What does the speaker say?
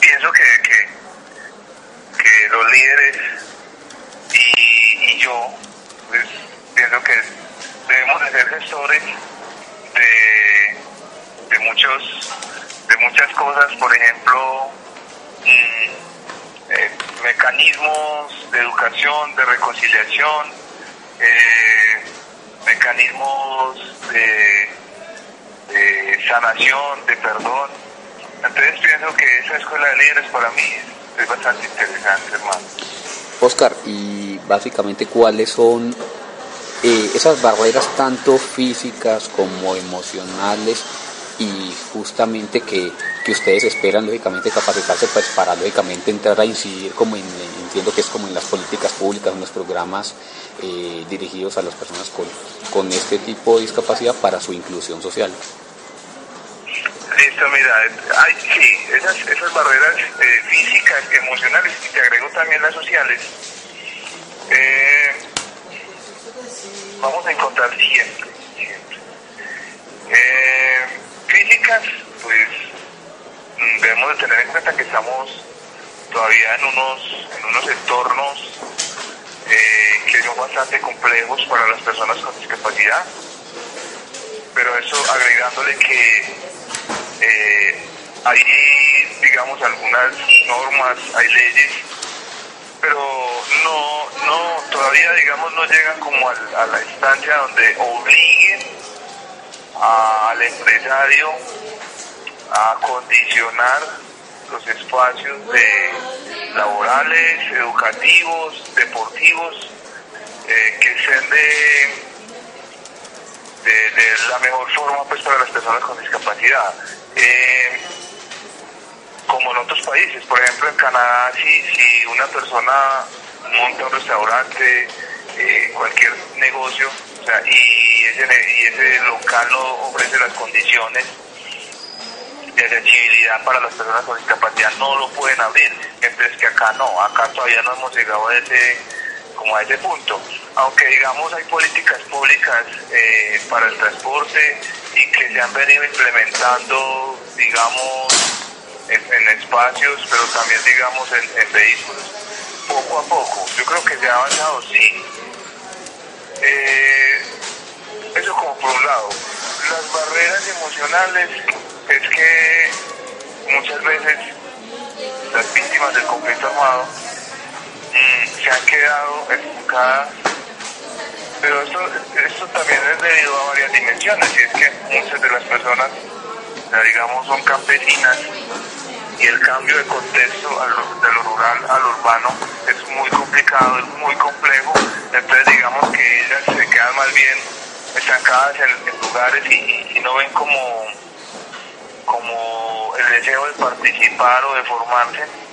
pienso que, que, los líderes y, y yo, pues, pienso que debemos de ser gestores de, de muchos de muchas cosas, por ejemplo, mm, eh, mecanismos de educación, de reconciliación, eh, mecanismos de, de sanación, de perdón. Entonces pienso que esa escuela de líderes para mí es bastante interesante, hermano. Oscar, y básicamente cuáles son eh, esas barreras tanto físicas como emocionales y justamente que, que, ustedes esperan lógicamente capacitarse pues para lógicamente entrar a incidir como en, entiendo que es como en las políticas públicas, en los programas eh, dirigidos a las personas con, con este tipo de discapacidad para su inclusión social. Listo, mira, hay, sí, esas, esas barreras eh, físicas, emocionales y te agrego también las sociales, eh, vamos a encontrar siempre, siempre. Eh, físicas, pues mm, debemos de tener en cuenta que estamos todavía en unos, en unos entornos eh, que son bastante complejos para las personas con discapacidad, pero eso agregándole que eh, hay, digamos, algunas normas, hay leyes, pero no, no, todavía, digamos, no llegan como a, a la instancia donde obliguen al empresario a condicionar los espacios de laborales, educativos, deportivos, eh, que sean de, de, la mejor forma pues para las personas con discapacidad. Eh, como en otros países, por ejemplo en Canadá, si, si una persona monta un restaurante, eh, cualquier negocio, o sea, y ese, y ese local no ofrece las condiciones de accesibilidad para las personas con discapacidad, no lo pueden abrir, mientras que acá no, acá todavía no hemos llegado a ese, como a ese punto. Aunque digamos hay políticas públicas eh, para el transporte y que se han venido implementando, digamos, en, espacios, pero también digamos en, en, vehículos, poco a poco. Yo creo que se ha avanzado, sí. Eh, eso como por un lado. Las barreras emocionales es que muchas veces las víctimas del conflicto armado mmm, se han quedado estancadas pero esto, esto también es debido a varias dimensiones y es que muchas de las personas digamos son campesinas y el cambio de contexto de lo rural a lo urbano es muy complicado, es muy complejo, entonces digamos que ellas se quedan más bien estancadas en, en lugares y, y, no ven como, como el deseo de participar o de formarse